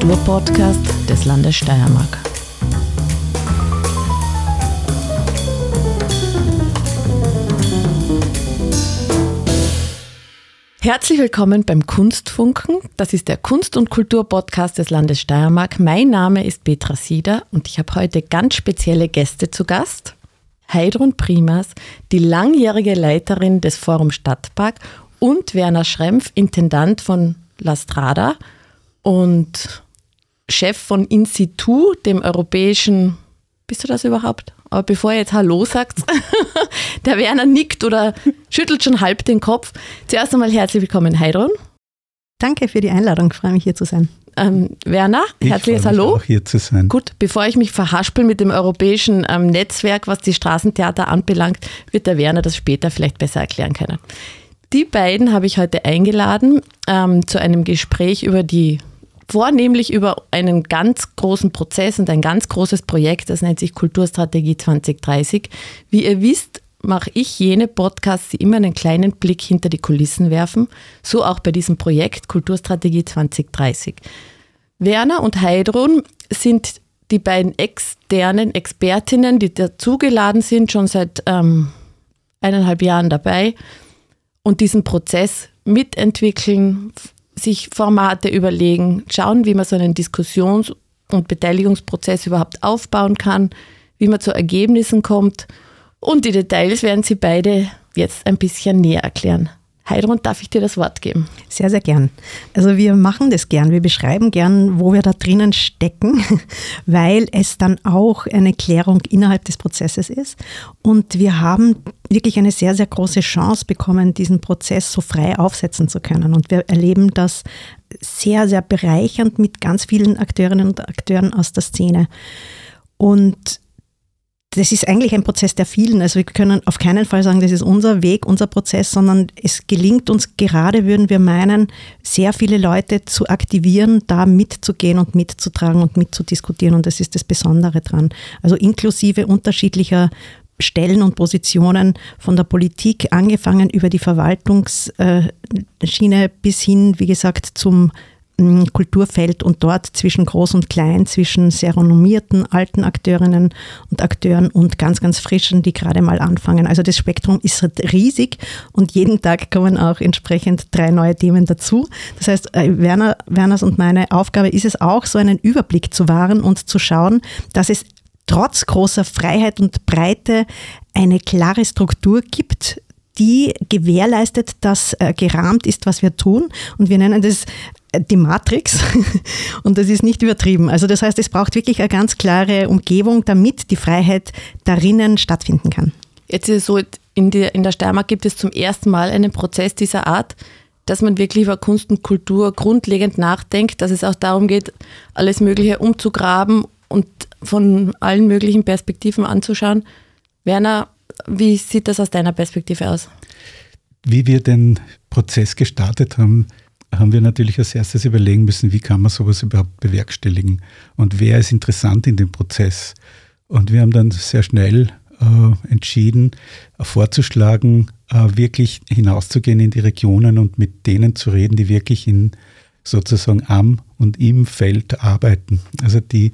Kulturpodcast des Landes Steiermark. Herzlich willkommen beim Kunstfunken. Das ist der Kunst- und Kulturpodcast des Landes Steiermark. Mein Name ist Petra Sieder und ich habe heute ganz spezielle Gäste zu Gast. Heidrun Primas, die langjährige Leiterin des Forum Stadtpark und Werner Schrempf, Intendant von La Strada und Chef von Insitu, dem europäischen, bist du das überhaupt? Aber bevor ihr jetzt Hallo sagt, der Werner nickt oder schüttelt schon halb den Kopf. Zuerst einmal herzlich willkommen, Heidrun. Danke für die Einladung, ich freue mich hier zu sein. Ähm, Werner, herzliches Hallo. Auch hier zu sein. Gut, bevor ich mich verhaspel mit dem europäischen ähm, Netzwerk, was die Straßentheater anbelangt, wird der Werner das später vielleicht besser erklären können. Die beiden habe ich heute eingeladen ähm, zu einem Gespräch über die vornehmlich über einen ganz großen Prozess und ein ganz großes Projekt, das nennt sich Kulturstrategie 2030. Wie ihr wisst, mache ich jene Podcasts, die immer einen kleinen Blick hinter die Kulissen werfen, so auch bei diesem Projekt Kulturstrategie 2030. Werner und Heidrun sind die beiden externen Expertinnen, die dazugeladen sind, schon seit ähm, eineinhalb Jahren dabei und diesen Prozess mitentwickeln, sich Formate überlegen, schauen, wie man so einen Diskussions- und Beteiligungsprozess überhaupt aufbauen kann, wie man zu Ergebnissen kommt. Und die Details werden Sie beide jetzt ein bisschen näher erklären. Heidrun, darf ich dir das Wort geben? Sehr, sehr gern. Also wir machen das gern. Wir beschreiben gern, wo wir da drinnen stecken, weil es dann auch eine Klärung innerhalb des Prozesses ist. Und wir haben wirklich eine sehr, sehr große Chance bekommen, diesen Prozess so frei aufsetzen zu können. Und wir erleben das sehr, sehr bereichernd mit ganz vielen Akteurinnen und Akteuren aus der Szene. Und das ist eigentlich ein Prozess der vielen. Also wir können auf keinen Fall sagen, das ist unser Weg, unser Prozess, sondern es gelingt uns gerade, würden wir meinen, sehr viele Leute zu aktivieren, da mitzugehen und mitzutragen und mitzudiskutieren. Und das ist das Besondere dran. Also inklusive unterschiedlicher Stellen und Positionen von der Politik angefangen über die Verwaltungsschiene bis hin, wie gesagt, zum Kulturfeld und dort zwischen Groß und Klein, zwischen sehr renommierten alten Akteurinnen und Akteuren und ganz, ganz frischen, die gerade mal anfangen. Also das Spektrum ist riesig und jeden Tag kommen auch entsprechend drei neue Themen dazu. Das heißt, äh, Werner, Werners und meine Aufgabe ist es auch, so einen Überblick zu wahren und zu schauen, dass es trotz großer Freiheit und Breite eine klare Struktur gibt, die gewährleistet, dass äh, gerahmt ist, was wir tun. Und wir nennen das die Matrix. Und das ist nicht übertrieben. Also das heißt, es braucht wirklich eine ganz klare Umgebung, damit die Freiheit darinnen stattfinden kann. Jetzt ist es so, in der, in der Steiermark gibt es zum ersten Mal einen Prozess dieser Art, dass man wirklich über Kunst und Kultur grundlegend nachdenkt, dass es auch darum geht, alles Mögliche umzugraben und von allen möglichen Perspektiven anzuschauen. Werner, wie sieht das aus deiner Perspektive aus? Wie wir den Prozess gestartet haben, haben wir natürlich als erstes überlegen müssen, wie kann man sowas überhaupt bewerkstelligen und wer ist interessant in dem Prozess. Und wir haben dann sehr schnell äh, entschieden, äh, vorzuschlagen, äh, wirklich hinauszugehen in die Regionen und mit denen zu reden, die wirklich in sozusagen am und im Feld arbeiten. Also die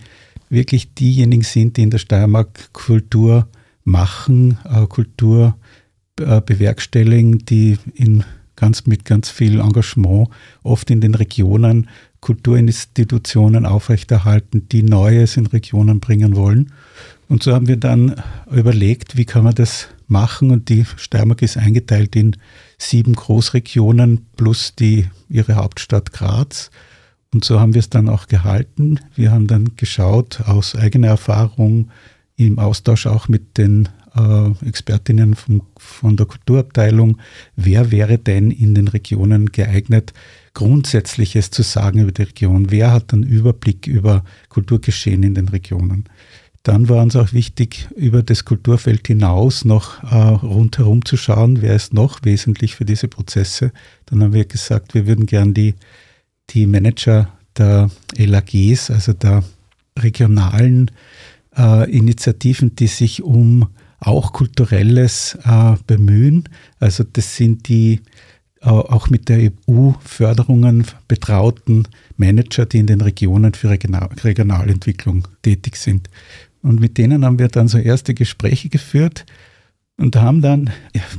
wirklich diejenigen sind, die in der Steiermark Kultur machen, äh, Kultur äh, bewerkstelligen, die in ganz mit ganz viel Engagement oft in den Regionen Kulturinstitutionen aufrechterhalten, die Neues in Regionen bringen wollen. Und so haben wir dann überlegt, wie kann man das machen. Und die Steiermark ist eingeteilt in sieben Großregionen plus die, ihre Hauptstadt Graz. Und so haben wir es dann auch gehalten. Wir haben dann geschaut aus eigener Erfahrung, im Austausch auch mit den Expertinnen von, von der Kulturabteilung, wer wäre denn in den Regionen geeignet, Grundsätzliches zu sagen über die Region? Wer hat einen Überblick über Kulturgeschehen in den Regionen? Dann war uns auch wichtig, über das Kulturfeld hinaus noch äh, rundherum zu schauen, wer ist noch wesentlich für diese Prozesse. Dann haben wir gesagt, wir würden gern die, die Manager der LAGs, also der regionalen äh, Initiativen, die sich um auch kulturelles äh, bemühen. Also das sind die auch mit der EU-Förderungen betrauten Manager, die in den Regionen für Regionalentwicklung tätig sind. Und mit denen haben wir dann so erste Gespräche geführt und haben dann,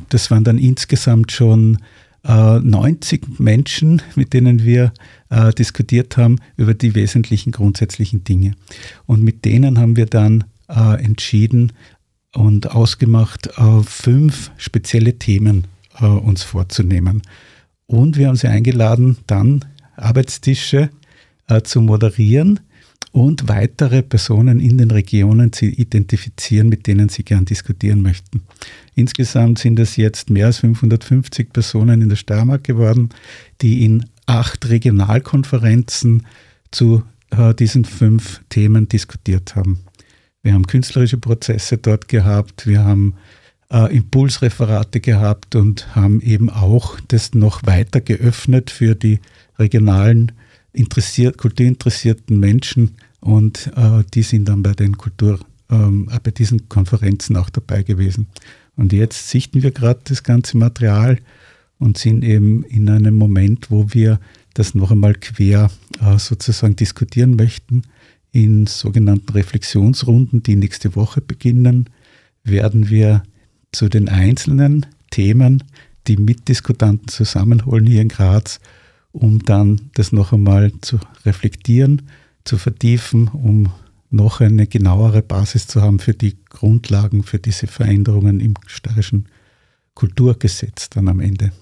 das waren dann insgesamt schon äh, 90 Menschen, mit denen wir äh, diskutiert haben über die wesentlichen grundsätzlichen Dinge. Und mit denen haben wir dann äh, entschieden und ausgemacht, äh, fünf spezielle Themen äh, uns vorzunehmen. Und wir haben sie eingeladen, dann Arbeitstische äh, zu moderieren und weitere Personen in den Regionen zu identifizieren, mit denen sie gern diskutieren möchten. Insgesamt sind es jetzt mehr als 550 Personen in der Steiermark geworden, die in acht Regionalkonferenzen zu diesen fünf Themen diskutiert haben. Wir haben künstlerische Prozesse dort gehabt, wir haben äh, Impulsreferate gehabt und haben eben auch das noch weiter geöffnet für die regionalen interessiert, kulturinteressierten Menschen und äh, die sind dann bei den Kultur, ähm, bei diesen Konferenzen auch dabei gewesen. Und jetzt sichten wir gerade das ganze Material und sind eben in einem Moment, wo wir das noch einmal quer äh, sozusagen diskutieren möchten. In sogenannten Reflexionsrunden, die nächste Woche beginnen, werden wir zu den einzelnen Themen die Mitdiskutanten zusammenholen hier in Graz, um dann das noch einmal zu reflektieren, zu vertiefen, um noch eine genauere Basis zu haben für die Grundlagen für diese Veränderungen im steirischen Kulturgesetz dann am Ende.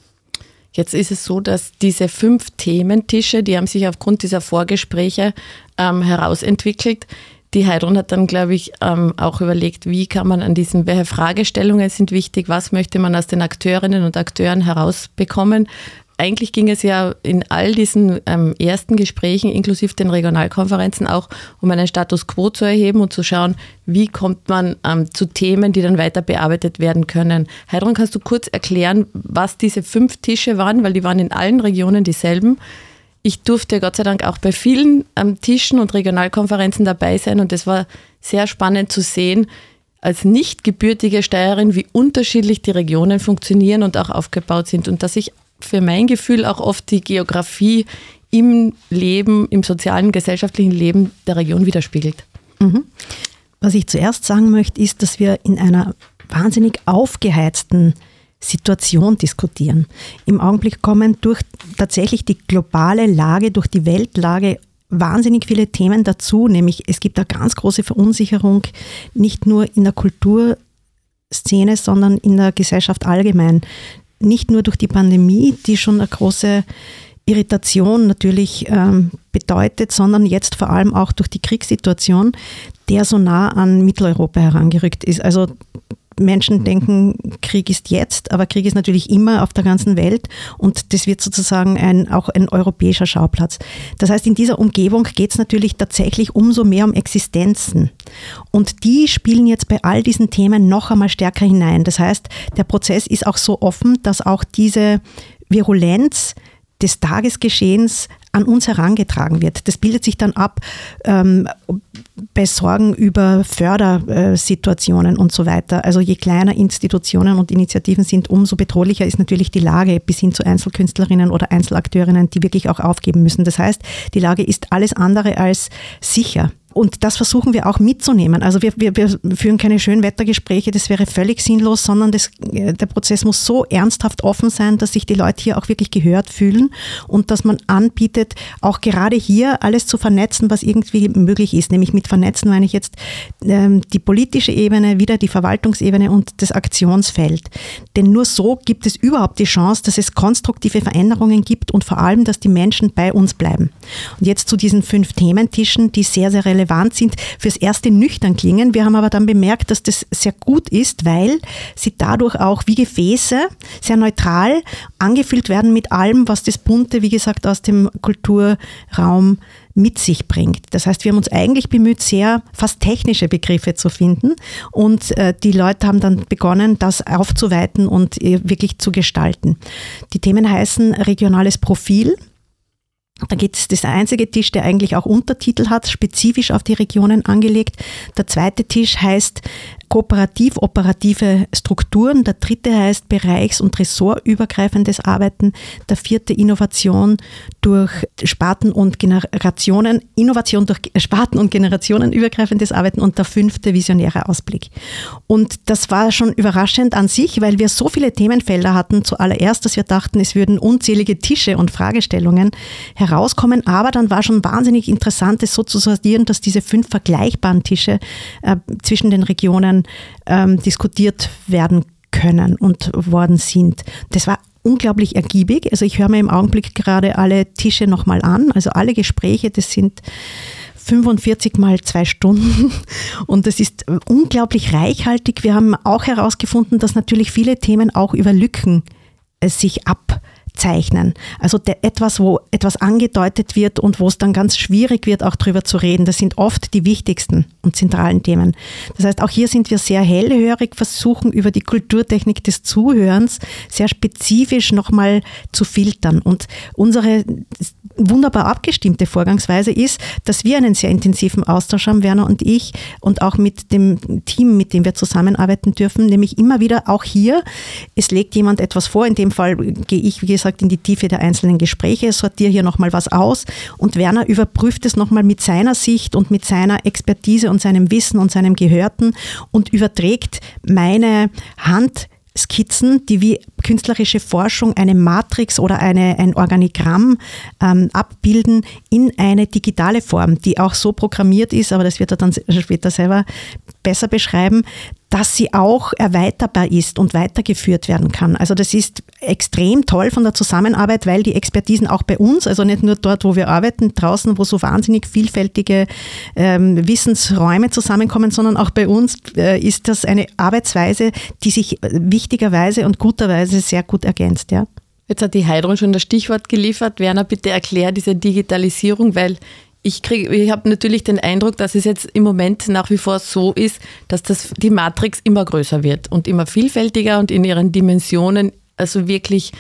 Jetzt ist es so, dass diese fünf Thementische, die haben sich aufgrund dieser Vorgespräche ähm, herausentwickelt. Die Heidrun hat dann, glaube ich, ähm, auch überlegt, wie kann man an diesen, welche Fragestellungen sind wichtig, was möchte man aus den Akteurinnen und Akteuren herausbekommen, eigentlich ging es ja in all diesen ähm, ersten Gesprächen, inklusive den Regionalkonferenzen, auch um einen Status quo zu erheben und zu schauen, wie kommt man ähm, zu Themen, die dann weiter bearbeitet werden können. Heidrun, kannst du kurz erklären, was diese fünf Tische waren, weil die waren in allen Regionen dieselben. Ich durfte Gott sei Dank auch bei vielen ähm, Tischen und Regionalkonferenzen dabei sein und es war sehr spannend zu sehen, als nicht gebürtige Steirerin, wie unterschiedlich die Regionen funktionieren und auch aufgebaut sind und dass ich für mein Gefühl auch oft die Geografie im Leben, im sozialen, gesellschaftlichen Leben der Region widerspiegelt. Mhm. Was ich zuerst sagen möchte, ist, dass wir in einer wahnsinnig aufgeheizten Situation diskutieren. Im Augenblick kommen durch tatsächlich die globale Lage, durch die Weltlage wahnsinnig viele Themen dazu, nämlich es gibt eine ganz große Verunsicherung, nicht nur in der Kulturszene, sondern in der Gesellschaft allgemein nicht nur durch die Pandemie, die schon eine große Irritation natürlich ähm, bedeutet, sondern jetzt vor allem auch durch die Kriegssituation, der so nah an Mitteleuropa herangerückt ist. Also Menschen denken, Krieg ist jetzt, aber Krieg ist natürlich immer auf der ganzen Welt und das wird sozusagen ein, auch ein europäischer Schauplatz. Das heißt, in dieser Umgebung geht es natürlich tatsächlich umso mehr um Existenzen. Und die spielen jetzt bei all diesen Themen noch einmal stärker hinein. Das heißt, der Prozess ist auch so offen, dass auch diese Virulenz des Tagesgeschehens an uns herangetragen wird. Das bildet sich dann ab ähm, bei Sorgen über Fördersituationen und so weiter. Also je kleiner Institutionen und Initiativen sind, umso bedrohlicher ist natürlich die Lage bis hin zu Einzelkünstlerinnen oder Einzelakteurinnen, die wirklich auch aufgeben müssen. Das heißt, die Lage ist alles andere als sicher. Und das versuchen wir auch mitzunehmen. Also wir, wir, wir führen keine Schönwettergespräche, das wäre völlig sinnlos, sondern das, äh, der Prozess muss so ernsthaft offen sein, dass sich die Leute hier auch wirklich gehört fühlen und dass man anbietet, auch gerade hier alles zu vernetzen, was irgendwie möglich ist. Nämlich mit vernetzen meine ich jetzt ähm, die politische Ebene, wieder die Verwaltungsebene und das Aktionsfeld. Denn nur so gibt es überhaupt die Chance, dass es konstruktive Veränderungen gibt und vor allem, dass die Menschen bei uns bleiben. Und jetzt zu diesen fünf Thementischen, die sehr, sehr relevant relevant sind, fürs Erste nüchtern klingen. Wir haben aber dann bemerkt, dass das sehr gut ist, weil sie dadurch auch wie Gefäße sehr neutral angefüllt werden mit allem, was das Bunte, wie gesagt, aus dem Kulturraum mit sich bringt. Das heißt, wir haben uns eigentlich bemüht, sehr fast technische Begriffe zu finden und äh, die Leute haben dann begonnen, das aufzuweiten und äh, wirklich zu gestalten. Die Themen heißen regionales Profil, Da gibt es das einzige Tisch, der eigentlich auch Untertitel hat, spezifisch auf die Regionen angelegt. Der zweite Tisch heißt kooperativ-operative Strukturen. Der dritte heißt bereichs- und ressortübergreifendes Arbeiten. Der vierte Innovation durch Sparten und Generationen, Innovation durch Sparten und Generationenübergreifendes Arbeiten und der fünfte visionäre Ausblick. Und das war schon überraschend an sich, weil wir so viele Themenfelder hatten zuallererst, dass wir dachten, es würden unzählige Tische und Fragestellungen herauskommen. Aber dann war schon wahnsinnig interessant, es so zu sortieren, dass diese fünf vergleichbaren Tische äh, zwischen den Regionen ähm, diskutiert werden können und worden sind. Das war unglaublich ergiebig. Also ich höre mir im Augenblick gerade alle Tische nochmal an, also alle Gespräche, das sind 45 mal zwei Stunden und das ist unglaublich reichhaltig. Wir haben auch herausgefunden, dass natürlich viele Themen auch über Lücken äh, sich ab zeichnen. Also etwas, wo etwas angedeutet wird und wo es dann ganz schwierig wird, auch drüber zu reden. Das sind oft die wichtigsten und zentralen Themen. Das heißt, auch hier sind wir sehr hellhörig, versuchen über die Kulturtechnik des Zuhörens sehr spezifisch nochmal zu filtern. Und unsere wunderbar abgestimmte Vorgangsweise ist, dass wir einen sehr intensiven Austausch haben, Werner und ich, und auch mit dem Team, mit dem wir zusammenarbeiten dürfen, nämlich immer wieder auch hier, es legt jemand etwas vor, in dem Fall gehe ich, wie gesagt, in die Tiefe der einzelnen Gespräche, sortiere hier nochmal was aus und Werner überprüft es nochmal mit seiner Sicht und mit seiner Expertise und seinem Wissen und seinem Gehörten und überträgt meine Hand Skizzen, die wie künstlerische Forschung eine Matrix oder eine, ein Organigramm ähm, abbilden in eine digitale Form, die auch so programmiert ist, aber das wird er dann später selber besser beschreiben, dass sie auch erweiterbar ist und weitergeführt werden kann. Also das ist extrem toll von der Zusammenarbeit, weil die Expertisen auch bei uns, also nicht nur dort, wo wir arbeiten, draußen, wo so wahnsinnig vielfältige ähm, Wissensräume zusammenkommen, sondern auch bei uns äh, ist das eine Arbeitsweise, die sich äh, wichtigerweise und guterweise sehr gut ergänzt. Ja. Jetzt hat die Heidrun schon das Stichwort geliefert. Werner, bitte erklär diese Digitalisierung, weil ich ich habe natürlich den Eindruck, dass es jetzt im Moment nach wie vor so ist, dass das, die Matrix immer größer wird und immer vielfältiger und in ihren Dimensionen, also wirklich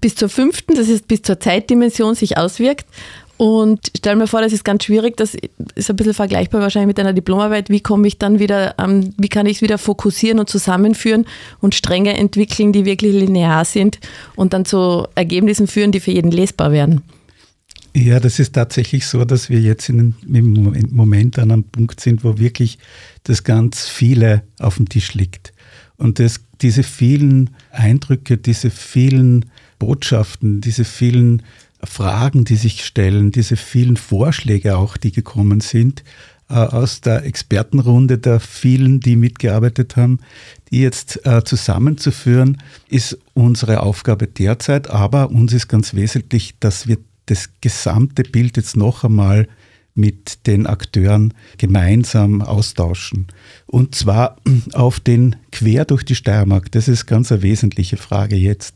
bis zur fünften, das ist bis zur Zeitdimension sich auswirkt. Und stell mir vor, das ist ganz schwierig, das ist ein bisschen vergleichbar wahrscheinlich mit einer Diplomarbeit. Wie komme ich dann wieder, ähm, wie kann ich es wieder fokussieren und zusammenführen und Stränge entwickeln, die wirklich linear sind und dann zu Ergebnissen führen, die für jeden lesbar werden? Ja, das ist tatsächlich so, dass wir jetzt in, im Moment an einem Punkt sind, wo wirklich das ganz viele auf dem Tisch liegt. Und das, diese vielen Eindrücke, diese vielen Botschaften, diese vielen Fragen, die sich stellen, diese vielen Vorschläge auch, die gekommen sind, äh, aus der Expertenrunde der vielen, die mitgearbeitet haben, die jetzt äh, zusammenzuführen, ist unsere Aufgabe derzeit. Aber uns ist ganz wesentlich, dass wir das gesamte Bild jetzt noch einmal mit den Akteuren gemeinsam austauschen. Und zwar auf den quer durch die Steiermark. Das ist ganz eine wesentliche Frage jetzt.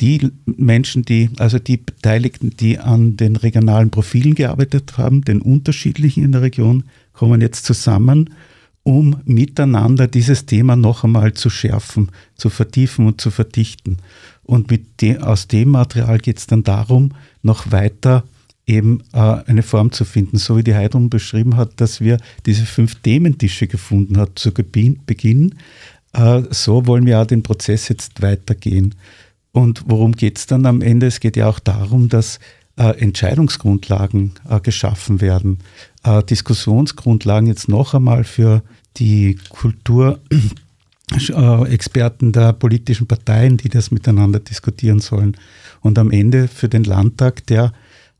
Die Menschen, die, also die Beteiligten, die an den regionalen Profilen gearbeitet haben, den unterschiedlichen in der Region, kommen jetzt zusammen, um miteinander dieses Thema noch einmal zu schärfen, zu vertiefen und zu verdichten. Und mit de, aus dem Material geht es dann darum, noch weiter eben äh, eine Form zu finden, so wie die Heidrun beschrieben hat, dass wir diese fünf Thementische gefunden hat zu Beginn. Äh, so wollen wir auch den Prozess jetzt weitergehen. Und worum geht es dann am Ende? Es geht ja auch darum, dass äh, Entscheidungsgrundlagen äh, geschaffen werden, äh, Diskussionsgrundlagen jetzt noch einmal für die Kulturexperten der politischen Parteien, die das miteinander diskutieren sollen. Und am Ende für den Landtag, der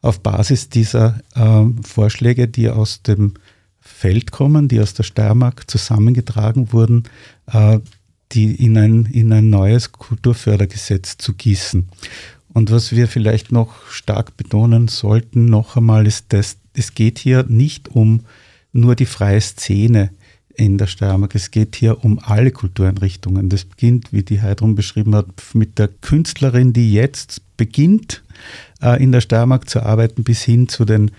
auf Basis dieser äh, Vorschläge, die aus dem Feld kommen, die aus der Steiermark zusammengetragen wurden, äh, die in ein, in ein neues Kulturfördergesetz zu gießen. Und was wir vielleicht noch stark betonen sollten, noch einmal, ist, dass es geht hier nicht um nur die freie Szene in der Steiermark. Es geht hier um alle Kultureinrichtungen. Das beginnt, wie die Heidrun beschrieben hat, mit der Künstlerin, die jetzt beginnt, äh, in der Steiermark zu arbeiten, bis hin zu den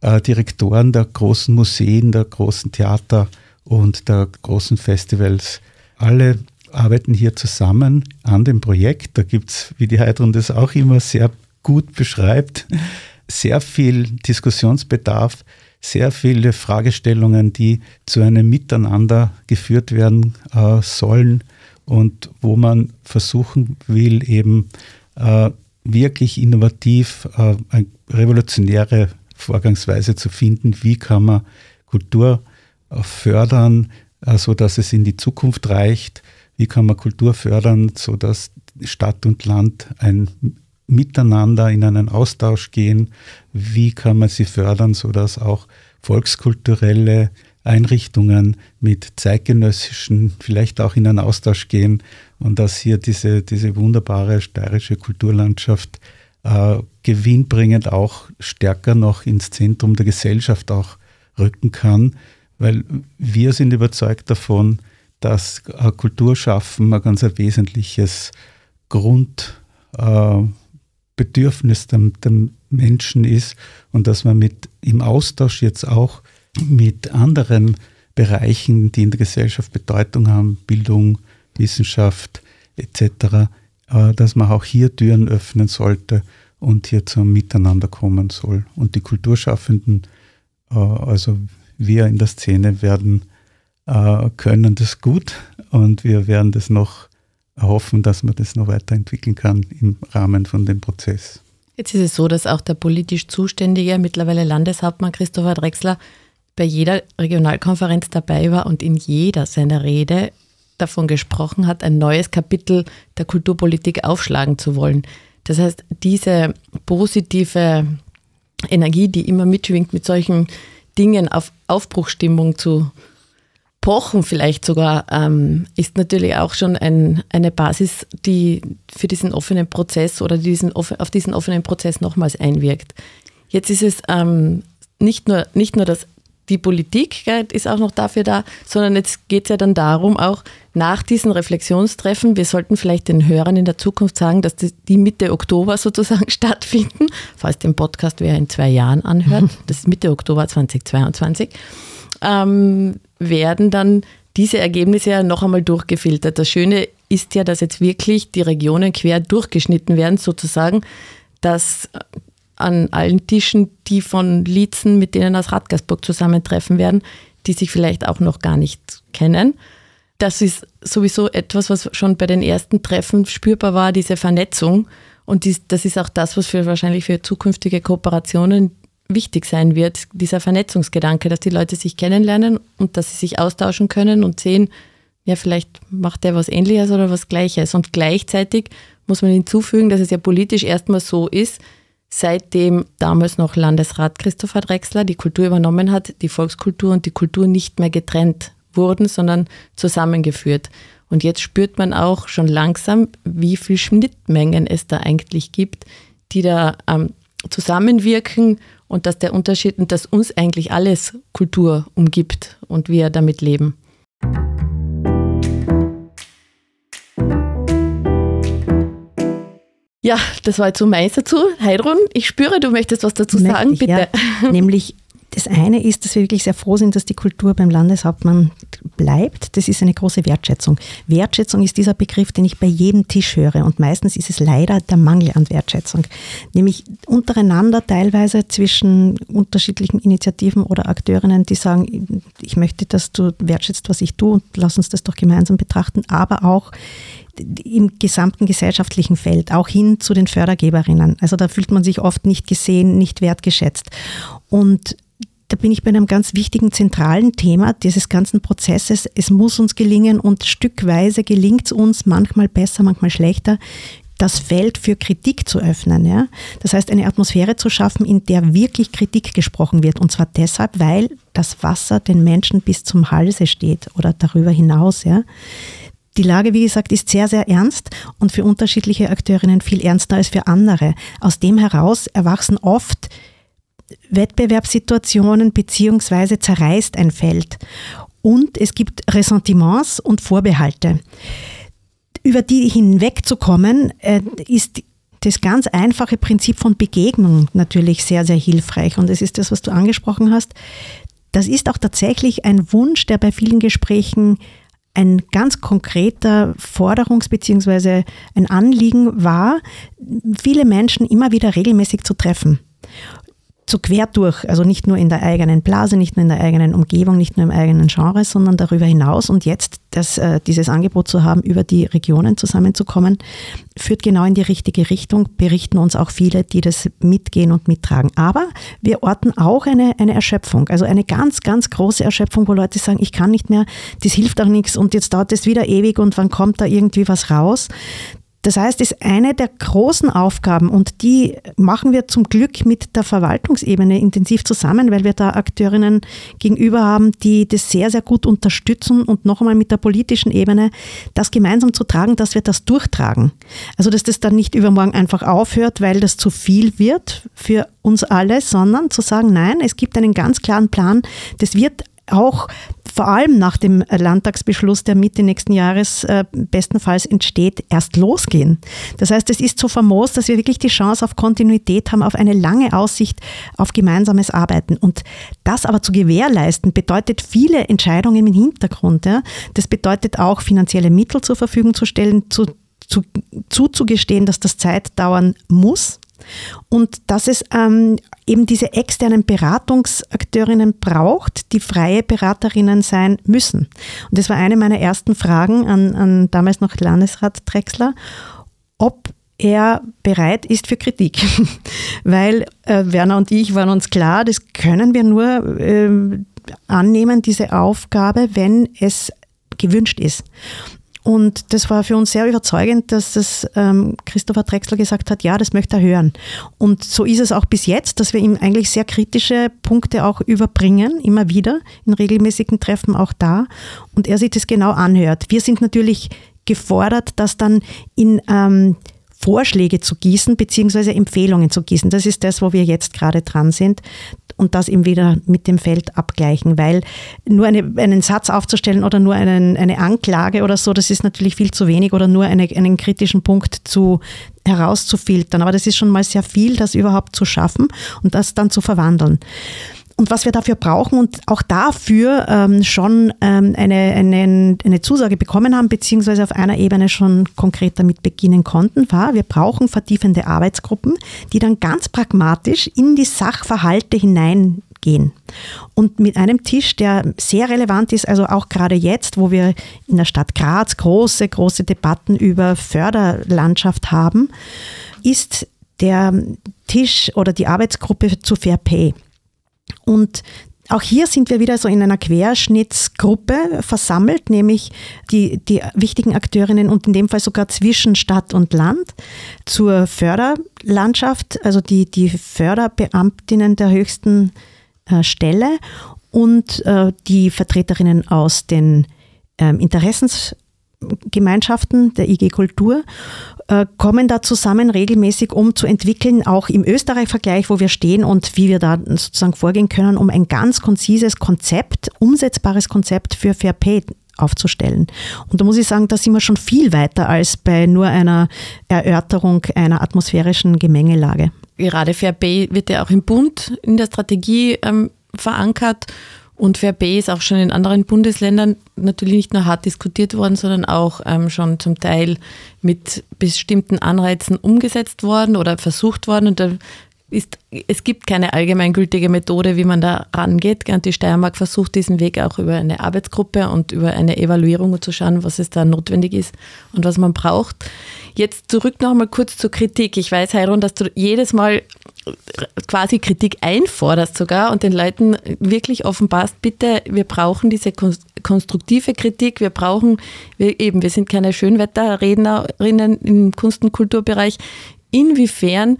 äh, Direktoren der großen Museen, der großen Theater und der großen Festivals. Alle arbeiten hier zusammen an dem Projekt. Da gibt es, wie die Heidrun das auch immer sehr gut beschreibt, sehr viel Diskussionsbedarf, sehr viele Fragestellungen, die zu einem Miteinander geführt werden äh, sollen und wo man versuchen will, eben äh, wirklich innovativ äh, eine revolutionäre Vorgangsweise zu finden, wie kann man Kultur äh, fördern, äh, sodass es in die Zukunft reicht, wie kann man Kultur fördern, sodass Stadt und Land ein Miteinander in einen Austausch gehen, wie kann man sie fördern, sodass auch volkskulturelle Einrichtungen mit zeitgenössischen vielleicht auch in einen Austausch gehen und dass hier diese, diese wunderbare steirische Kulturlandschaft äh, gewinnbringend auch stärker noch ins Zentrum der Gesellschaft auch rücken kann, weil wir sind überzeugt davon, dass äh, Kulturschaffen ein ganz ein wesentliches Grundbedürfnis äh, der, der Menschen ist und dass man mit im Austausch jetzt auch mit anderen Bereichen, die in der Gesellschaft Bedeutung haben, Bildung, Wissenschaft etc., äh, dass man auch hier Türen öffnen sollte und hier zum Miteinander kommen soll. Und die Kulturschaffenden, äh, also wir in der Szene werden äh, können das gut und wir werden das noch hoffen, dass man das noch weiterentwickeln kann im Rahmen von dem Prozess. Jetzt ist es so, dass auch der politisch Zuständige, mittlerweile Landeshauptmann Christopher Drexler, bei jeder Regionalkonferenz dabei war und in jeder seiner Rede davon gesprochen hat, ein neues Kapitel der Kulturpolitik aufschlagen zu wollen. Das heißt, diese positive Energie, die immer mitschwingt, mit solchen Dingen auf Aufbruchstimmung zu pochen, vielleicht sogar, ähm, ist natürlich auch schon ein, eine Basis, die für diesen offenen Prozess oder diesen, auf diesen offenen Prozess nochmals einwirkt. Jetzt ist es ähm, nicht, nur, nicht nur das die Politik gell, ist auch noch dafür da, sondern jetzt geht es ja dann darum, auch nach diesen Reflexionstreffen, wir sollten vielleicht den Hörern in der Zukunft sagen, dass die Mitte Oktober sozusagen stattfinden, falls den Podcast wer in zwei Jahren anhört, das ist Mitte Oktober 2022, ähm, werden dann diese Ergebnisse ja noch einmal durchgefiltert. Das Schöne ist ja, dass jetzt wirklich die Regionen quer durchgeschnitten werden, sozusagen, dass an allen Tischen die von Lietzen, mit denen aus Radgersburg zusammentreffen werden, die sich vielleicht auch noch gar nicht kennen. Das ist sowieso etwas, was schon bei den ersten Treffen spürbar war, diese Vernetzung. Und dies, das ist auch das, was für wahrscheinlich für zukünftige Kooperationen wichtig sein wird, dieser Vernetzungsgedanke, dass die Leute sich kennenlernen und dass sie sich austauschen können und sehen, ja, vielleicht macht der was Ähnliches oder was Gleiches. Und gleichzeitig muss man hinzufügen, dass es ja politisch erstmal so ist, seitdem damals noch Landesrat Christopher Drexler die Kultur übernommen hat, die Volkskultur und die Kultur nicht mehr getrennt wurden, sondern zusammengeführt. Und jetzt spürt man auch schon langsam, wie viel Schnittmengen es da eigentlich gibt, die da ähm, zusammenwirken und dass der Unterschied und dass uns eigentlich alles Kultur umgibt und wir damit leben. Ja, das war jetzt so meins dazu. Heidrun, ich spüre, du möchtest was dazu sagen, ich, bitte. Ja. Nämlich das eine ist, dass wir wirklich sehr froh sind, dass die Kultur beim Landeshauptmann bleibt. Das ist eine große Wertschätzung. Wertschätzung ist dieser Begriff, den ich bei jedem Tisch höre. Und meistens ist es leider der Mangel an Wertschätzung. Nämlich untereinander teilweise zwischen unterschiedlichen Initiativen oder Akteurinnen, die sagen, ich möchte, dass du wertschätzt, was ich tue und lass uns das doch gemeinsam betrachten. Aber auch im gesamten gesellschaftlichen Feld, auch hin zu den Fördergeberinnen. Also da fühlt man sich oft nicht gesehen, nicht wertgeschätzt. Und da bin ich bei einem ganz wichtigen zentralen Thema dieses ganzen Prozesses. Es muss uns gelingen und stückweise gelingt es uns, manchmal besser, manchmal schlechter, das Feld für Kritik zu öffnen. Ja? Das heißt, eine Atmosphäre zu schaffen, in der wirklich Kritik gesprochen wird. Und zwar deshalb, weil das Wasser den Menschen bis zum Halse steht oder darüber hinaus. Ja? Die Lage, wie gesagt, ist sehr, sehr ernst und für unterschiedliche Akteurinnen viel ernster als für andere. Aus dem heraus erwachsen oft Wettbewerbssituationen beziehungsweise zerreißt ein Feld. Und es gibt Ressentiments und Vorbehalte. Über die hinwegzukommen, äh, ist das ganz einfache Prinzip von Begegnung natürlich sehr, sehr hilfreich. Und es ist das, was du angesprochen hast. Das ist auch tatsächlich ein Wunsch, der bei vielen Gesprächen ein ganz konkreter Forderungs- bzw. ein Anliegen war, viele Menschen immer wieder regelmäßig zu treffen. So quer durch, also nicht nur in der eigenen Blase, nicht nur in der eigenen Umgebung, nicht nur im eigenen Genre, sondern darüber hinaus. Und jetzt das, äh, dieses Angebot zu haben, über die Regionen zusammenzukommen, führt genau in die richtige Richtung, berichten uns auch viele, die das mitgehen und mittragen. Aber wir orten auch eine, eine Erschöpfung, also eine ganz, ganz große Erschöpfung, wo Leute sagen, ich kann nicht mehr, das hilft auch nichts und jetzt dauert es wieder ewig und wann kommt da irgendwie was raus. Das heißt, es ist eine der großen Aufgaben und die machen wir zum Glück mit der Verwaltungsebene intensiv zusammen, weil wir da Akteurinnen gegenüber haben, die das sehr, sehr gut unterstützen und noch einmal mit der politischen Ebene das gemeinsam zu tragen, dass wir das durchtragen. Also, dass das dann nicht übermorgen einfach aufhört, weil das zu viel wird für uns alle, sondern zu sagen, nein, es gibt einen ganz klaren Plan, das wird auch vor allem nach dem Landtagsbeschluss, der Mitte nächsten Jahres äh, bestenfalls entsteht, erst losgehen. Das heißt, es ist so famos, dass wir wirklich die Chance auf Kontinuität haben, auf eine lange Aussicht auf gemeinsames Arbeiten. Und das aber zu gewährleisten, bedeutet viele Entscheidungen im Hintergrund. Ja. Das bedeutet auch, finanzielle Mittel zur Verfügung zu stellen, zu, zu, zuzugestehen, dass das Zeit dauern muss und dass es ähm, eben diese externen Beratungsakteurinnen braucht, die freie Beraterinnen sein müssen. Und das war eine meiner ersten Fragen an, an damals noch Landesrat Drexler, ob er bereit ist für Kritik. Weil äh, Werner und ich waren uns klar, das können wir nur äh, annehmen, diese Aufgabe, wenn es gewünscht ist. Und das war für uns sehr überzeugend, dass das ähm, Christopher Drexler gesagt hat, ja, das möchte er hören. Und so ist es auch bis jetzt, dass wir ihm eigentlich sehr kritische Punkte auch überbringen, immer wieder in regelmäßigen Treffen auch da. Und er sich das genau anhört. Wir sind natürlich gefordert, das dann in ähm, Vorschläge zu gießen, beziehungsweise Empfehlungen zu gießen. Das ist das, wo wir jetzt gerade dran sind und das eben wieder mit dem Feld abgleichen, weil nur eine, einen Satz aufzustellen oder nur einen, eine Anklage oder so, das ist natürlich viel zu wenig oder nur eine, einen kritischen Punkt zu herauszufiltern. Aber das ist schon mal sehr viel, das überhaupt zu schaffen und das dann zu verwandeln und was wir dafür brauchen und auch dafür ähm, schon ähm, eine, eine, eine Zusage bekommen haben, beziehungsweise auf einer Ebene schon konkret damit beginnen konnten, war, wir brauchen vertiefende Arbeitsgruppen, die dann ganz pragmatisch in die Sachverhalte hineingehen. Und mit einem Tisch, der sehr relevant ist, also auch gerade jetzt, wo wir in der Stadt Graz große, große Debatten über Förderlandschaft haben, ist der Tisch oder die Arbeitsgruppe zu Fair Pay. Und auch hier sind wir wieder so in einer Querschnittsgruppe versammelt, nämlich die, die wichtigen Akteurinnen und in dem Fall sogar zwischen Stadt und Land zur Förderlandschaft, also die, die Förderbeamtinnen der höchsten äh, Stelle und äh, die Vertreterinnen aus den äh, Interessens Gemeinschaften der IG Kultur äh, kommen da zusammen regelmäßig, um zu entwickeln, auch im Österreich-Vergleich, wo wir stehen und wie wir da sozusagen vorgehen können, um ein ganz konzises Konzept, umsetzbares Konzept für Fair Pay aufzustellen. Und da muss ich sagen, da sind wir schon viel weiter als bei nur einer Erörterung einer atmosphärischen Gemengelage. Gerade Fair Pay wird ja auch im Bund in der Strategie ähm, verankert und Fair Pay ist auch schon in anderen Bundesländern natürlich nicht nur hart diskutiert worden, sondern auch ähm, schon zum Teil mit bestimmten Anreizen umgesetzt worden oder versucht worden. Und da ist, es gibt keine allgemeingültige Methode, wie man da rangeht. Und die Steiermark versucht diesen Weg auch über eine Arbeitsgruppe und über eine Evaluierung zu schauen, was es da notwendig ist und was man braucht. Jetzt zurück noch mal kurz zur Kritik. Ich weiß, Heiron, dass du jedes Mal quasi Kritik einforderst sogar und den Leuten wirklich offenbarst, bitte, wir brauchen diese konstruktive Kritik, wir brauchen, wir eben, wir sind keine Schönwetterrednerinnen im Kunst- und Kulturbereich. Inwiefern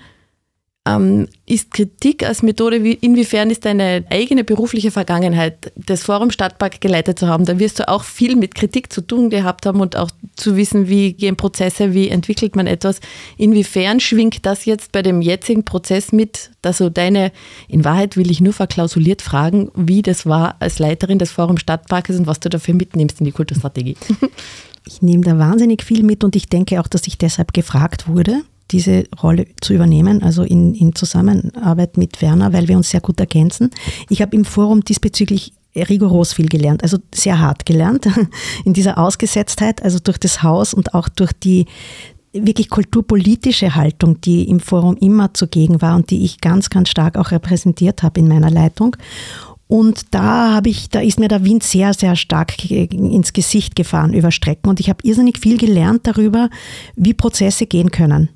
ist Kritik als Methode, wie, inwiefern ist deine eigene berufliche Vergangenheit, das Forum Stadtpark geleitet zu haben? Da wirst du auch viel mit Kritik zu tun gehabt haben und auch zu wissen, wie gehen Prozesse, wie entwickelt man etwas. Inwiefern schwingt das jetzt bei dem jetzigen Prozess mit? Also deine, in Wahrheit will ich nur verklausuliert fragen, wie das war als Leiterin des Forum Stadtparkes und was du dafür mitnimmst in die Kulturstrategie. Ich nehme da wahnsinnig viel mit und ich denke auch, dass ich deshalb gefragt wurde diese Rolle zu übernehmen, also in, in Zusammenarbeit mit Werner, weil wir uns sehr gut ergänzen. Ich habe im Forum diesbezüglich rigoros viel gelernt, also sehr hart gelernt in dieser Ausgesetztheit, also durch das Haus und auch durch die wirklich kulturpolitische Haltung, die im Forum immer zugegen war und die ich ganz, ganz stark auch repräsentiert habe in meiner Leitung. Und da habe ich, da ist mir der Wind sehr, sehr stark ins Gesicht gefahren über Strecken. Und ich habe irrsinnig viel gelernt darüber, wie Prozesse gehen können.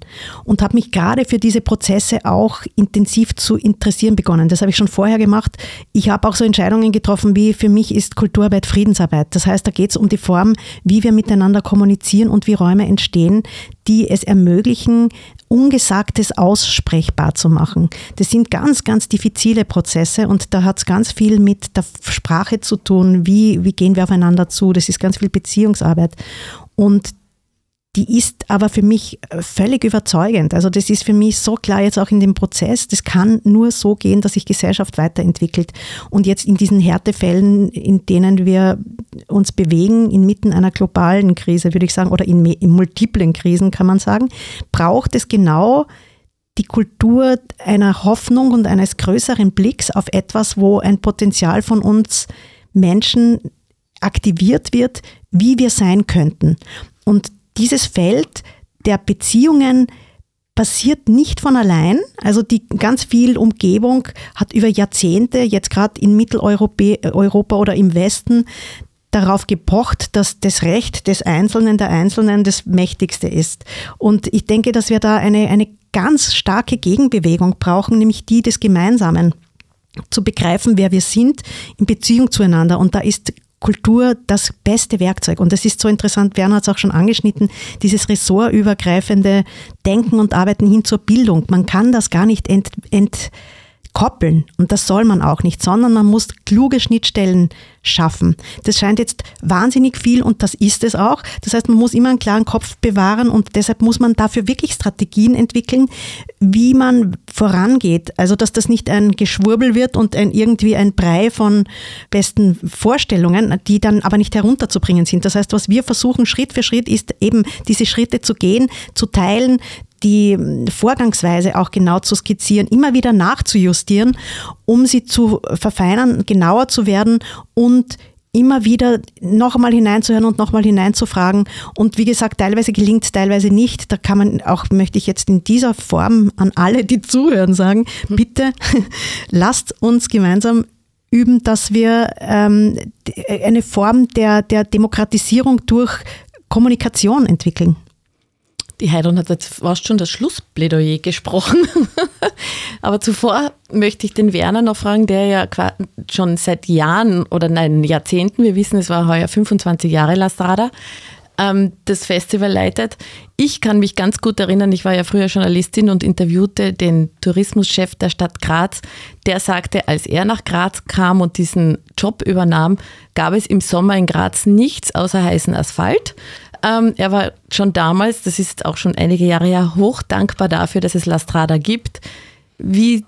Und habe mich gerade für diese Prozesse auch intensiv zu interessieren begonnen. Das habe ich schon vorher gemacht. Ich habe auch so Entscheidungen getroffen, wie für mich ist Kulturarbeit Friedensarbeit. Das heißt, da geht es um die Form, wie wir miteinander kommunizieren und wie Räume entstehen, die es ermöglichen, Ungesagtes aussprechbar zu machen. Das sind ganz, ganz diffizile Prozesse und da hat es ganz viel mit der Sprache zu tun. Wie, wie gehen wir aufeinander zu? Das ist ganz viel Beziehungsarbeit. Und die ist aber für mich äh, völlig überzeugend. Also das ist für mich so klar jetzt auch in dem Prozess. Das kann nur so gehen, dass sich Gesellschaft weiterentwickelt. Und jetzt in diesen Härtefällen, in denen wir uns bewegen, inmitten einer globalen Krise, würde ich sagen, oder in, in multiplen Krisen, kann man sagen, braucht es genau die Kultur einer Hoffnung und eines größeren Blicks auf etwas, wo ein Potenzial von uns Menschen aktiviert wird, wie wir sein könnten. Und dieses Feld der Beziehungen passiert nicht von allein. Also die ganz viel Umgebung hat über Jahrzehnte, jetzt gerade in Mitteleuropa oder im Westen, darauf gepocht, dass das Recht des Einzelnen, der Einzelnen das Mächtigste ist. Und ich denke, dass wir da eine, eine ganz starke Gegenbewegung brauchen, nämlich die des Gemeinsamen zu begreifen, wer wir sind in Beziehung zueinander. Und da ist Kultur das beste Werkzeug. Und das ist so interessant, Werner hat es auch schon angeschnitten, dieses ressortübergreifende Denken und Arbeiten hin zur Bildung. Man kann das gar nicht ent, ent koppeln. Und das soll man auch nicht, sondern man muss kluge Schnittstellen schaffen. Das scheint jetzt wahnsinnig viel und das ist es auch. Das heißt, man muss immer einen klaren Kopf bewahren und deshalb muss man dafür wirklich Strategien entwickeln, wie man vorangeht. Also, dass das nicht ein Geschwurbel wird und ein, irgendwie ein Brei von besten Vorstellungen, die dann aber nicht herunterzubringen sind. Das heißt, was wir versuchen Schritt für Schritt ist eben diese Schritte zu gehen, zu teilen, die Vorgangsweise auch genau zu skizzieren, immer wieder nachzujustieren, um sie zu verfeinern, genauer zu werden und immer wieder noch einmal hineinzuhören und noch nochmal hineinzufragen. Und wie gesagt, teilweise gelingt es, teilweise nicht. Da kann man auch, möchte ich jetzt in dieser Form an alle, die zuhören, sagen, bitte lasst uns gemeinsam üben, dass wir ähm, eine Form der, der Demokratisierung durch Kommunikation entwickeln. Die Heidrun hat jetzt fast schon das Schlussplädoyer gesprochen. Aber zuvor möchte ich den Werner noch fragen, der ja schon seit Jahren oder nein, Jahrzehnten, wir wissen, es war heuer 25 Jahre La Strada, ähm, das Festival leitet. Ich kann mich ganz gut erinnern, ich war ja früher Journalistin und interviewte den Tourismuschef der Stadt Graz. Der sagte, als er nach Graz kam und diesen Job übernahm, gab es im Sommer in Graz nichts außer heißen Asphalt. Ähm, er war schon damals, das ist auch schon einige Jahre her, hoch dankbar dafür, dass es La Strada gibt. Wie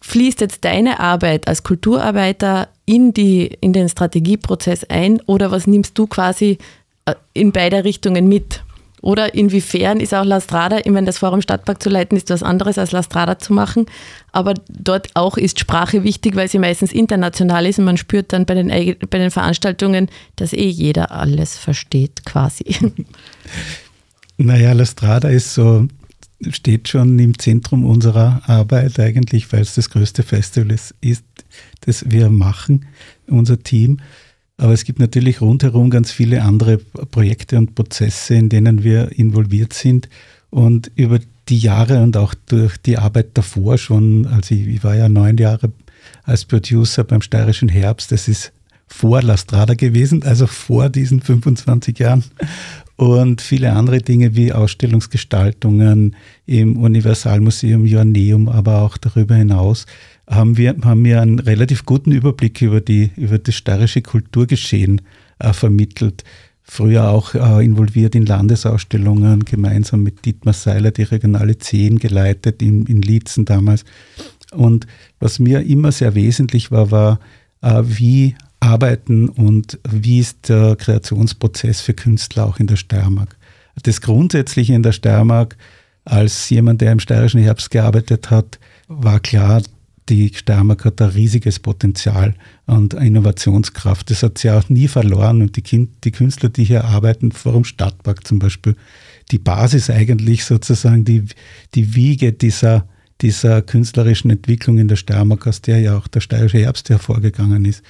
fließt jetzt deine Arbeit als Kulturarbeiter in, die, in den Strategieprozess ein oder was nimmst du quasi äh, in beide Richtungen mit? Oder inwiefern ist auch La Strada, ich meine, das Forum Stadtpark zu leiten, ist was anderes als La Strada zu machen. Aber dort auch ist Sprache wichtig, weil sie meistens international ist und man spürt dann bei den, bei den Veranstaltungen, dass eh jeder alles versteht quasi. Naja, La Strada ist so, steht schon im Zentrum unserer Arbeit eigentlich, weil es das größte Festival ist, das wir machen, unser Team. Aber es gibt natürlich rundherum ganz viele andere Projekte und Prozesse, in denen wir involviert sind. Und über die Jahre und auch durch die Arbeit davor schon, also ich, ich war ja neun Jahre als Producer beim Steirischen Herbst, das ist vor La Strada gewesen, also vor diesen 25 Jahren. Und viele andere Dinge wie Ausstellungsgestaltungen im Universalmuseum Joanneum, aber auch darüber hinaus haben wir, haben wir einen relativ guten Überblick über, die, über das steirische Kulturgeschehen äh, vermittelt. Früher auch äh, involviert in Landesausstellungen, gemeinsam mit Dietmar Seiler die Regionale 10 geleitet in, in Lietzen damals. Und was mir immer sehr wesentlich war, war, äh, wie arbeiten und wie ist der Kreationsprozess für Künstler auch in der Steiermark. Das Grundsätzliche in der Steiermark, als jemand, der im Steirischen Herbst gearbeitet hat, war klar, die Steiermark hat ein riesiges Potenzial und Innovationskraft. Das hat sie auch nie verloren. Und die, kind, die Künstler, die hier arbeiten, Forum Stadtpark zum Beispiel, die Basis eigentlich sozusagen, die, die Wiege dieser, dieser künstlerischen Entwicklung in der Steiermark, aus der ja auch der steirische Herbst hervorgegangen ist.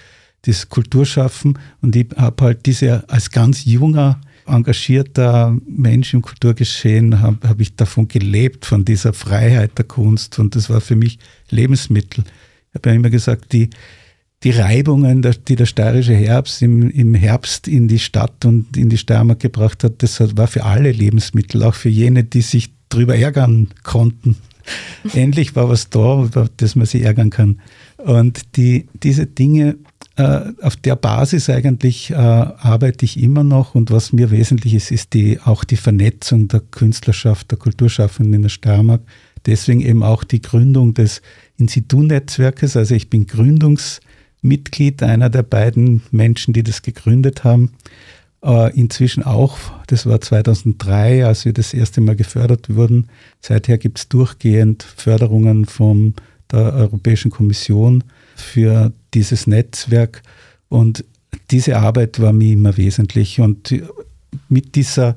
Das Kulturschaffen und ich habe halt diese als ganz junger engagierter Mensch im Kulturgeschehen habe hab ich davon gelebt, von dieser Freiheit der Kunst und das war für mich Lebensmittel. Ich habe ja immer gesagt, die, die Reibungen, die der steirische Herbst im, im Herbst in die Stadt und in die Steiermark gebracht hat, das war für alle Lebensmittel, auch für jene, die sich darüber ärgern konnten. Endlich war was da, über das man sich ärgern kann. Und die, diese Dinge, auf der Basis eigentlich äh, arbeite ich immer noch. Und was mir wesentlich ist, ist die, auch die Vernetzung der Künstlerschaft, der Kulturschaffenden in der Steiermark. Deswegen eben auch die Gründung des Institut-Netzwerkes. Also ich bin Gründungs- Mitglied, einer der beiden Menschen, die das gegründet haben. Äh, inzwischen auch, das war 2003, als wir das erste Mal gefördert wurden. Seither gibt es durchgehend Förderungen von der Europäischen Kommission für dieses Netzwerk. Und diese Arbeit war mir immer wesentlich. Und mit dieser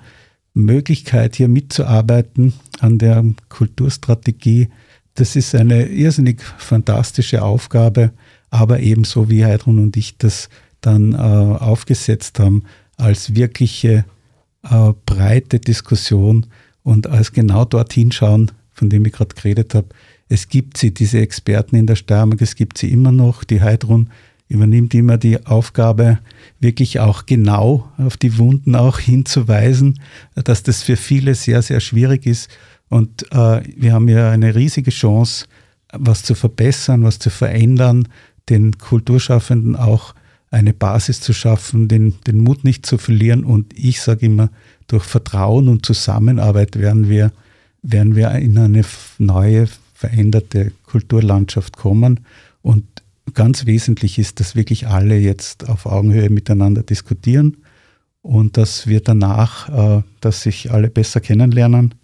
Möglichkeit, hier mitzuarbeiten an der Kulturstrategie, das ist eine irrsinnig fantastische Aufgabe aber ebenso wie Heidrun und ich das dann äh, aufgesetzt haben, als wirkliche äh, breite Diskussion und als genau dorthin schauen, von dem ich gerade geredet habe. Es gibt sie, diese Experten in der Steiermark, es gibt sie immer noch. Die Heidrun übernimmt immer die Aufgabe, wirklich auch genau auf die Wunden auch hinzuweisen, dass das für viele sehr, sehr schwierig ist. Und äh, wir haben ja eine riesige Chance, was zu verbessern, was zu verändern, den Kulturschaffenden auch eine Basis zu schaffen, den, den Mut nicht zu verlieren. Und ich sage immer, durch Vertrauen und Zusammenarbeit werden wir, werden wir in eine neue, veränderte Kulturlandschaft kommen. Und ganz wesentlich ist, dass wirklich alle jetzt auf Augenhöhe miteinander diskutieren und dass wir danach, äh, dass sich alle besser kennenlernen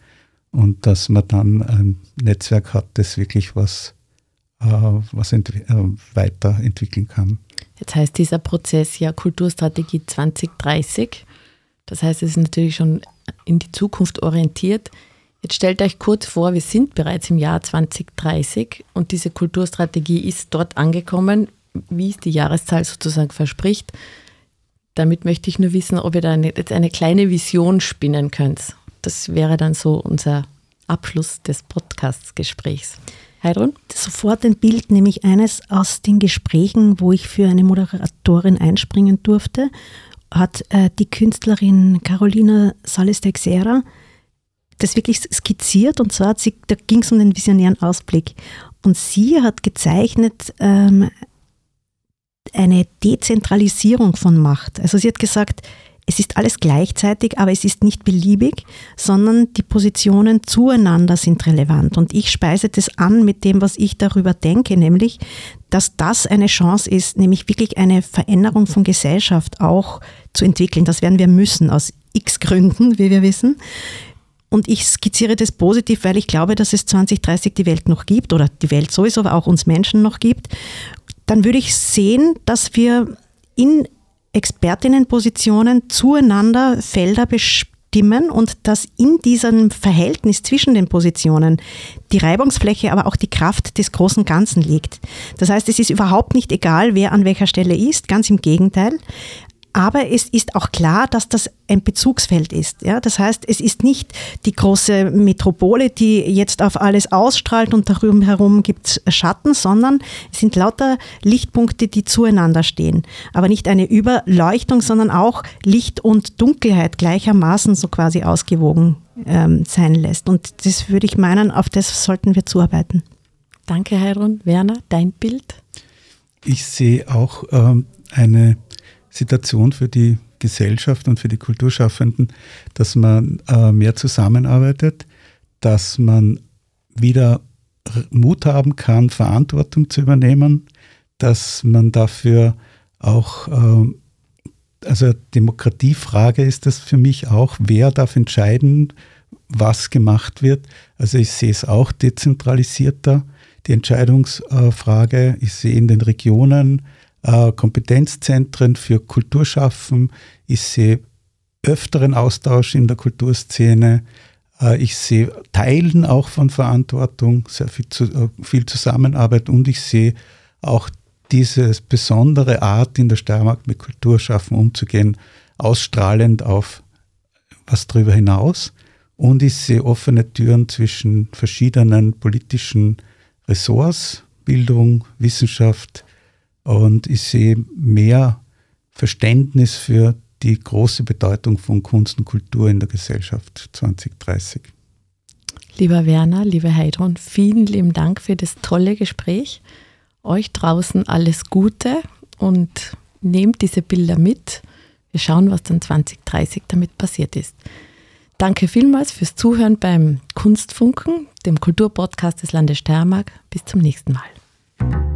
und dass man dann ein Netzwerk hat, das wirklich was äh, was äh, weiterentwickeln kann. Jetzt heißt dieser Prozess ja Kulturstrategie 2030. Das heißt, es ist natürlich schon in die Zukunft orientiert. Jetzt stellt euch kurz vor, wir sind bereits im Jahr 2030 und diese Kulturstrategie ist dort angekommen, wie es die Jahreszahl sozusagen verspricht. Damit möchte ich nur wissen, ob ihr da eine, jetzt eine kleine Vision spinnen könnt. Das wäre dann so unser Abschluss des Podcast-Gesprächs. Heidrun? Sofort ein Bild, nämlich eines aus den Gesprächen, wo ich für eine Moderatorin einspringen durfte, hat äh, die Künstlerin Carolina Sales Teixeira das wirklich skizziert und zwar sie, da ging es um den visionären Ausblick. Und sie hat gezeichnet ähm, eine Dezentralisierung von Macht. Also sie hat gesagt, es ist alles gleichzeitig, aber es ist nicht beliebig, sondern die Positionen zueinander sind relevant. Und ich speise das an mit dem, was ich darüber denke, nämlich, dass das eine Chance ist, nämlich wirklich eine Veränderung von Gesellschaft auch zu entwickeln. Das werden wir müssen, aus x Gründen, wie wir wissen. Und ich skizziere das positiv, weil ich glaube, dass es 2030 die Welt noch gibt oder die Welt sowieso, aber auch uns Menschen noch gibt. Dann würde ich sehen, dass wir in Expertinnenpositionen zueinander Felder bestimmen und dass in diesem Verhältnis zwischen den Positionen die Reibungsfläche, aber auch die Kraft des großen Ganzen liegt. Das heißt, es ist überhaupt nicht egal, wer an welcher Stelle ist, ganz im Gegenteil. Aber es ist auch klar, dass das ein Bezugsfeld ist. Ja? Das heißt, es ist nicht die große Metropole, die jetzt auf alles ausstrahlt und darum herum gibt es Schatten, sondern es sind lauter Lichtpunkte, die zueinander stehen. Aber nicht eine Überleuchtung, sondern auch Licht und Dunkelheit gleichermaßen so quasi ausgewogen ähm, sein lässt. Und das würde ich meinen, auf das sollten wir zuarbeiten. Danke, Heidrun. Werner, dein Bild? Ich sehe auch ähm, eine Situation für die Gesellschaft und für die Kulturschaffenden, dass man äh, mehr zusammenarbeitet, dass man wieder Mut haben kann, Verantwortung zu übernehmen, dass man dafür auch, äh, also Demokratiefrage ist das für mich auch, wer darf entscheiden, was gemacht wird. Also ich sehe es auch dezentralisierter, die Entscheidungsfrage. Ich sehe in den Regionen äh, Kompetenzzentren für Kulturschaffen. Ich sehe öfteren Austausch in der Kulturszene. Äh, ich sehe Teilen auch von Verantwortung, sehr viel, äh, viel Zusammenarbeit und ich sehe auch diese besondere Art in der Steiermark mit Kulturschaffen umzugehen, ausstrahlend auf was darüber hinaus. Und ich sehe offene Türen zwischen verschiedenen politischen Ressorts, Bildung, Wissenschaft. Und ich sehe mehr Verständnis für die große Bedeutung von Kunst und Kultur in der Gesellschaft 2030. Lieber Werner, liebe Heidrun, vielen lieben Dank für das tolle Gespräch. Euch draußen alles Gute und nehmt diese Bilder mit. Wir schauen, was dann 2030 damit passiert ist. Danke vielmals fürs Zuhören beim Kunstfunken, dem Kulturpodcast des Landes Steiermark. Bis zum nächsten Mal.